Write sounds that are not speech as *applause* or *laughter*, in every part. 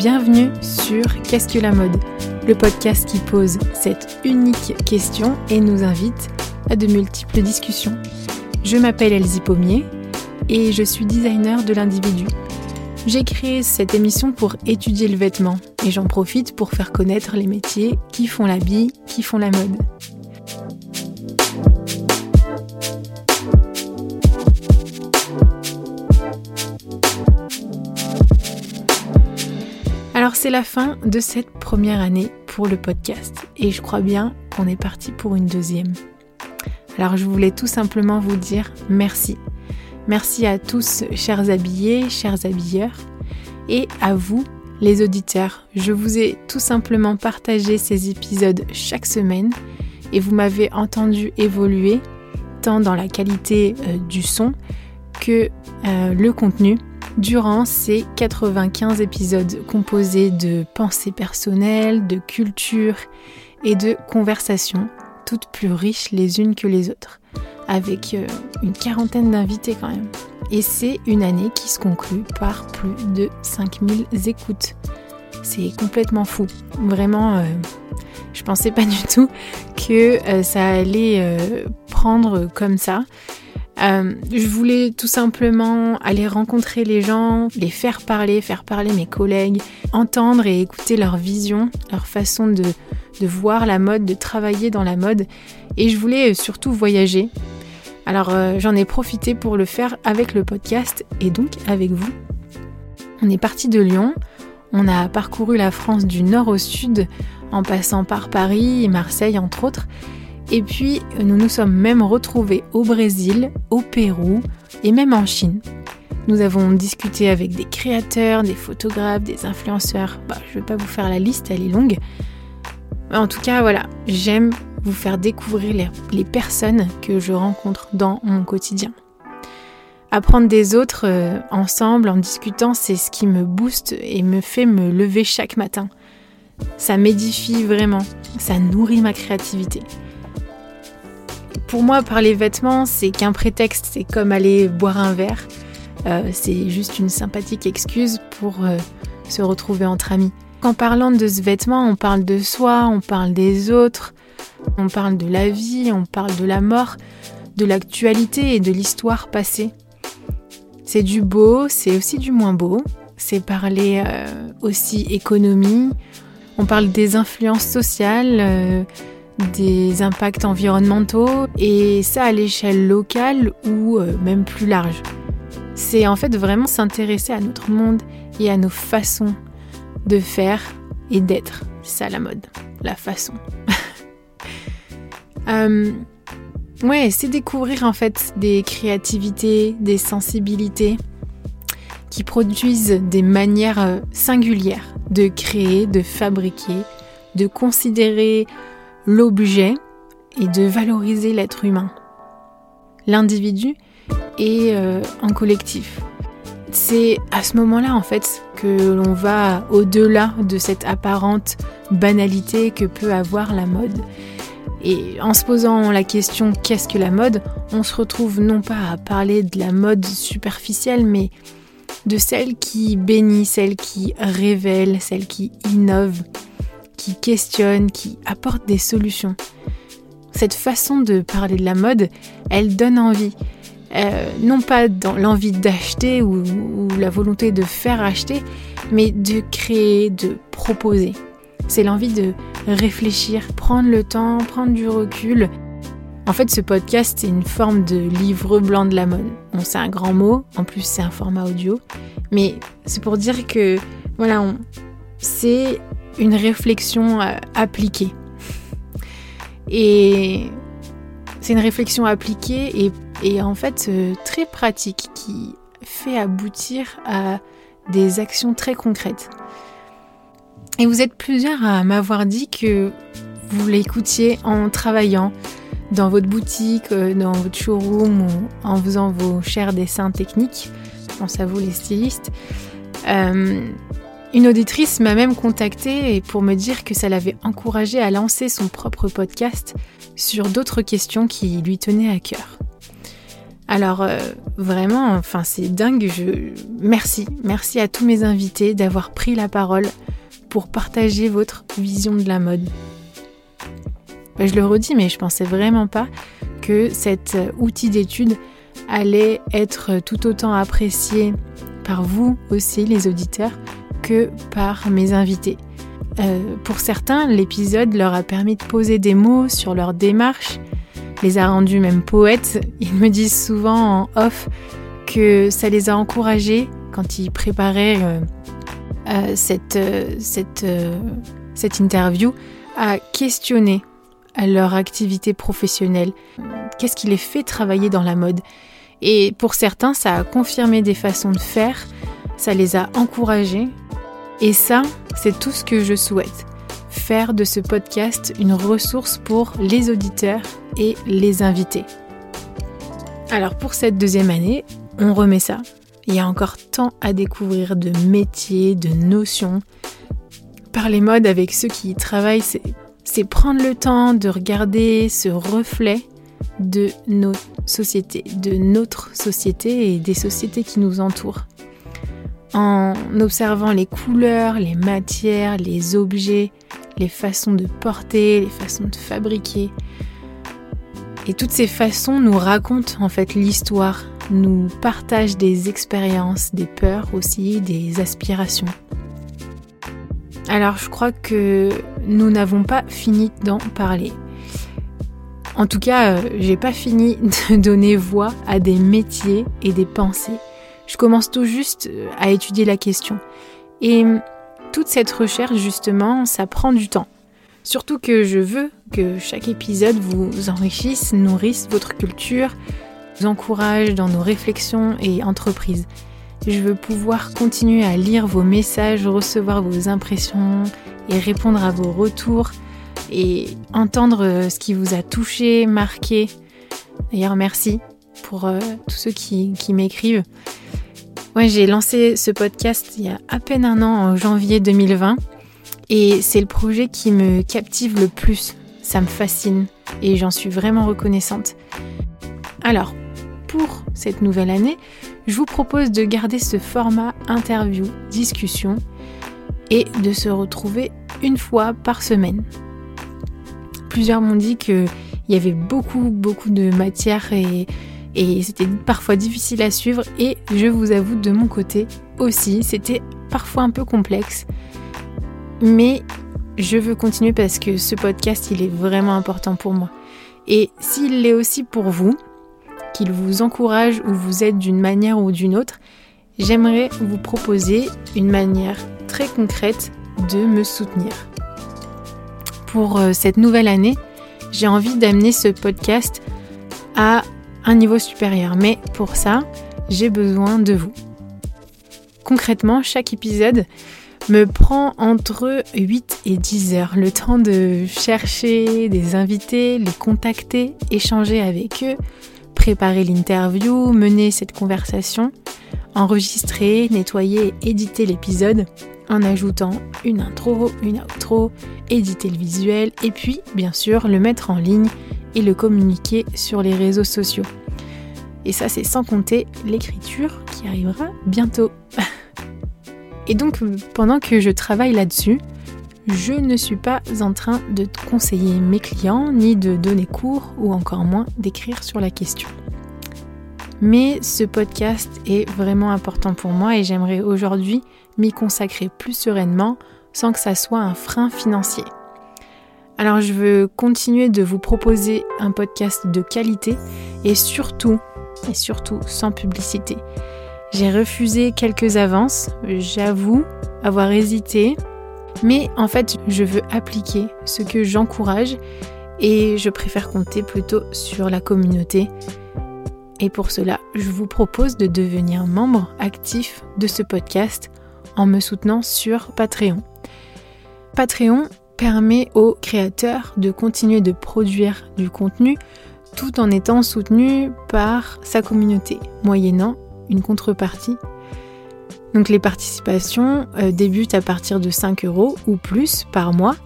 Bienvenue sur Qu'est-ce que la mode? Le podcast qui pose cette unique question et nous invite à de multiples discussions. Je m'appelle Elsie Pommier et je suis designer de l'individu. J'ai créé cette émission pour étudier le vêtement et j'en profite pour faire connaître les métiers qui font l'habit, qui font la mode. C'est la fin de cette première année pour le podcast et je crois bien qu'on est parti pour une deuxième. Alors je voulais tout simplement vous dire merci. Merci à tous, chers habillés, chers habilleurs, et à vous, les auditeurs. Je vous ai tout simplement partagé ces épisodes chaque semaine et vous m'avez entendu évoluer tant dans la qualité euh, du son que euh, le contenu durant ces 95 épisodes composés de pensées personnelles, de culture et de conversations, toutes plus riches les unes que les autres, avec euh, une quarantaine d'invités quand même. Et c'est une année qui se conclut par plus de 5000 écoutes. C'est complètement fou. Vraiment, euh, je pensais pas du tout que euh, ça allait prendre comme ça. Euh, je voulais tout simplement aller rencontrer les gens, les faire parler, faire parler mes collègues, entendre et écouter leur vision, leur façon de, voir la mode, de travailler dans la mode. Et je voulais surtout voyager. Alors euh, j'en ai profité pour le faire avec le podcast et donc avec vous. On est parti de Lyon, on a parcouru la France du nord au sud en passant par Paris et Marseille entre autres. Et puis, nous nous sommes même retrouvés au Brésil, au Pérou et même en Chine. Nous avons discuté avec des créateurs, des photographes, des influenceurs. Bah, je ne vais pas vous faire la liste, elle est longue. En tout cas, voilà, j'aime vous faire découvrir les, personnes que je rencontre dans mon quotidien. Apprendre des autres euh, ensemble, en discutant, c'est ce qui me booste et me fait me lever chaque matin. Ça m'édifie vraiment, ça nourrit ma créativité. Pour moi, parler vêtements, c'est qu'un prétexte, c'est comme aller boire un verre. Euh, c'est juste une sympathique excuse pour euh, se retrouver entre amis. En parlant de ce vêtement, on parle de soi, on parle des autres, on parle de la vie, on parle de la mort, de l'actualité et de l'histoire passée. C'est du beau, c'est aussi du moins beau. C'est parler euh, aussi économie. On parle des influences sociales, des impacts environnementaux et ça à l'échelle locale ou euh, même plus large. C'est en fait vraiment s'intéresser à notre monde et à nos façons de faire et d'être. C'est ça la mode, la façon. *laughs* Euh, ouais, c'est découvrir en fait des créativités, des sensibilités qui produisent des manières euh, singulières de créer, de fabriquer, de considérer l'objet et de valoriser l'être humain, l'individu et euh, en collectif. C'est à ce moment-là en fait que l'on va au-delà de cette apparente banalité que peut avoir la mode. Et en se posant la question qu'est-ce que la mode, on se retrouve non pas à parler de la mode superficielle, mais de celle qui bénit, celle qui révèle, celle qui innove, qui questionne, qui apporte des solutions. Cette façon de parler de la mode, elle donne envie. Euh, non pas dans l'envie d'acheter ou, la volonté de faire acheter, mais de créer, de proposer. C'est l'envie de réfléchir, prendre le temps, prendre du recul. En fait, ce podcast, c'est une forme de livre blanc de la mode. Bon, c'est un grand mot, en plus c'est un format audio, mais c'est pour dire que, voilà, c'est une réflexion euh, appliquée. Et c'est une réflexion appliquée et, en fait euh, très pratique qui fait aboutir à des actions très concrètes. Et vous êtes plusieurs à m'avoir dit que vous l'écoutiez en travaillant dans votre boutique, euh, dans votre showroom ou en faisant vos chers dessins techniques. Je pense à vous les stylistes. Une auditrice m'a même contactée pour me dire que ça l'avait encouragée à lancer son propre podcast sur d'autres questions qui lui tenaient à cœur. Alors euh, vraiment, enfin c'est dingue. Je... Merci, merci à tous mes invités d'avoir pris la parole pour partager votre vision de la mode. Bah, je le redis, mais je pensais vraiment pas que cet outil d'étude allait être tout autant apprécié par vous aussi, les auditeurs, que par mes invités. Euh, pour certains, l'épisode leur a permis de poser des mots sur leur démarche, les a rendus même poètes. Ils me disent souvent en off que ça les a encouragés quand ils préparaient euh, euh, cette, cette, cette interview à questionner leur activité professionnelle. Qu'est-ce qui les fait travailler dans la mode? Et pour certains, ça a confirmé des façons de faire, ça les a encouragés. Et ça, c'est tout ce que je souhaite. Faire de ce podcast une ressource pour les auditeurs et les invités. Alors pour cette deuxième année, on remet ça. Il y a encore tant à découvrir de métiers, de notions. Parler mode avec ceux qui y travaillent, c'est prendre le temps de regarder ce reflet de nos sociétés, de notre société et des sociétés qui nous entourent en observant les couleurs, les matières, les objets, les façons de porter, les façons de fabriquer. Et toutes ces façons nous racontent en fait l'histoire, nous partagent des expériences, des peurs aussi, des aspirations. Alors je crois que nous n'avons pas fini d'en parler. En tout cas, euh, j'ai pas fini *laughs* de donner voix à des métiers et des pensées je commence tout juste euh, à étudier la question. Et hum, toute cette recherche, justement, ça prend du temps. Surtout que je veux que chaque épisode vous enrichisse, nourrisse votre culture, vous encourage dans nos réflexions et entreprises. Je veux pouvoir continuer à lire vos messages, recevoir vos impressions et répondre à vos retours et entendre euh, ce qui vous a touché, marqué. D'ailleurs, merci pour euh, tous ceux qui, qui m'écrivent. Ouais, j'ai lancé ce podcast il y a à peine un an, en janvier 2020, et c'est le projet qui me captive le plus. Ça me fascine et j'en suis vraiment reconnaissante. Alors, pour cette nouvelle année, je vous propose de garder ce format interview, discussion et de se retrouver une fois par semaine. Plusieurs m'ont dit qu'il y avait beaucoup, beaucoup de matière et et c'était parfois difficile à suivre et je vous avoue de mon côté aussi, c'était parfois un peu complexe. Mais je veux continuer parce que ce podcast, il est vraiment important pour moi. Et s'il l'est aussi pour vous, qu'il vous encourage ou vous aide d'une manière ou d'une autre, j'aimerais vous proposer une manière très concrète de me soutenir. Pour euh, cette nouvelle année, j'ai envie d'amener ce podcast à un niveau supérieur. Mais pour ça, j'ai besoin de vous. Concrètement, chaque épisode me prend entre 8 et 10 heures, le temps de chercher des invités, les contacter, échanger avec eux, préparer l'interview, mener cette conversation, enregistrer, nettoyer et éditer l'épisode en ajoutant une intro, une outro, éditer le visuel et puis bien sûr le mettre en ligne et le communiquer sur les réseaux sociaux. Et ça, c'est sans compter l'écriture qui arrivera bientôt. *laughs* et donc, pendant que je travaille là-dessus, je ne suis pas en train de conseiller mes clients, ni de donner cours, ou encore moins d'écrire sur la question. Mais ce podcast est vraiment important pour moi et j'aimerais aujourd'hui m'y consacrer plus sereinement sans que ça soit un frein financier. Alors je veux continuer de vous proposer un podcast de qualité et surtout, surtout sans publicité. J'ai refusé quelques avances, j'avoue avoir hésité, mais en fait je veux appliquer ce que j'encourage et je préfère compter plutôt sur la communauté. Et pour cela, je vous propose de devenir membre actif de ce podcast en me soutenant sur Patreon. Patreon, permet aux créateurs de continuer de produire du contenu tout en étant soutenu par sa communauté, moyennant une contrepartie. Donc les participations euh, débutent à partir de 5 euros ou plus par mois.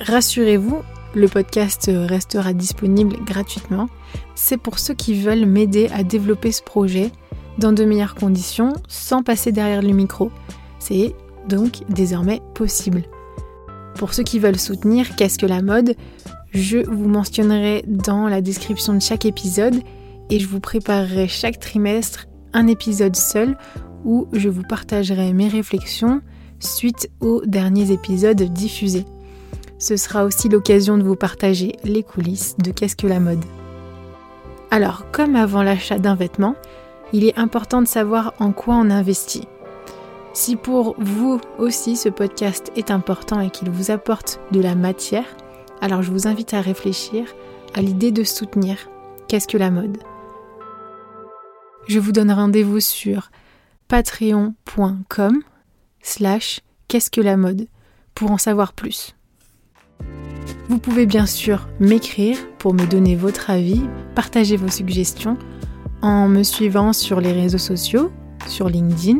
Rassurez-vous, le podcast restera disponible gratuitement. C'est pour ceux qui veulent m'aider à développer ce projet dans de meilleures conditions sans passer derrière le micro. C'est donc désormais possible. Pour ceux qui veulent soutenir Qu'est-ce que la mode? Je vous mentionnerai dans la description de chaque épisode et je vous préparerai chaque trimestre un épisode seul où je vous partagerai mes réflexions suite aux derniers épisodes diffusés. Ce sera aussi l'occasion de vous partager les coulisses de Qu'est-ce que la mode? Alors, comme avant l'achat d'un vêtement, il est important de savoir en quoi on investit. Si pour vous aussi ce podcast est important et qu'il vous apporte de la matière, alors je vous invite à réfléchir à l'idée de soutenir Qu'est-ce que la mode? Je vous donne rendez-vous sur patreon.com slash qu'est-ce que la mode? pour en savoir plus. Vous pouvez bien sûr m'écrire pour me donner votre avis, partager vos suggestions en me suivant sur les réseaux sociaux, sur LinkedIn,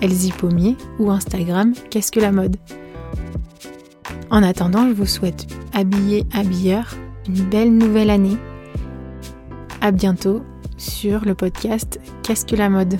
Elsie Pommier ou Instagram Qu'est-ce que la mode? En attendant, je vous souhaite, habillé, habilleur, une belle nouvelle année. À bientôt sur le podcast Qu'est-ce que la mode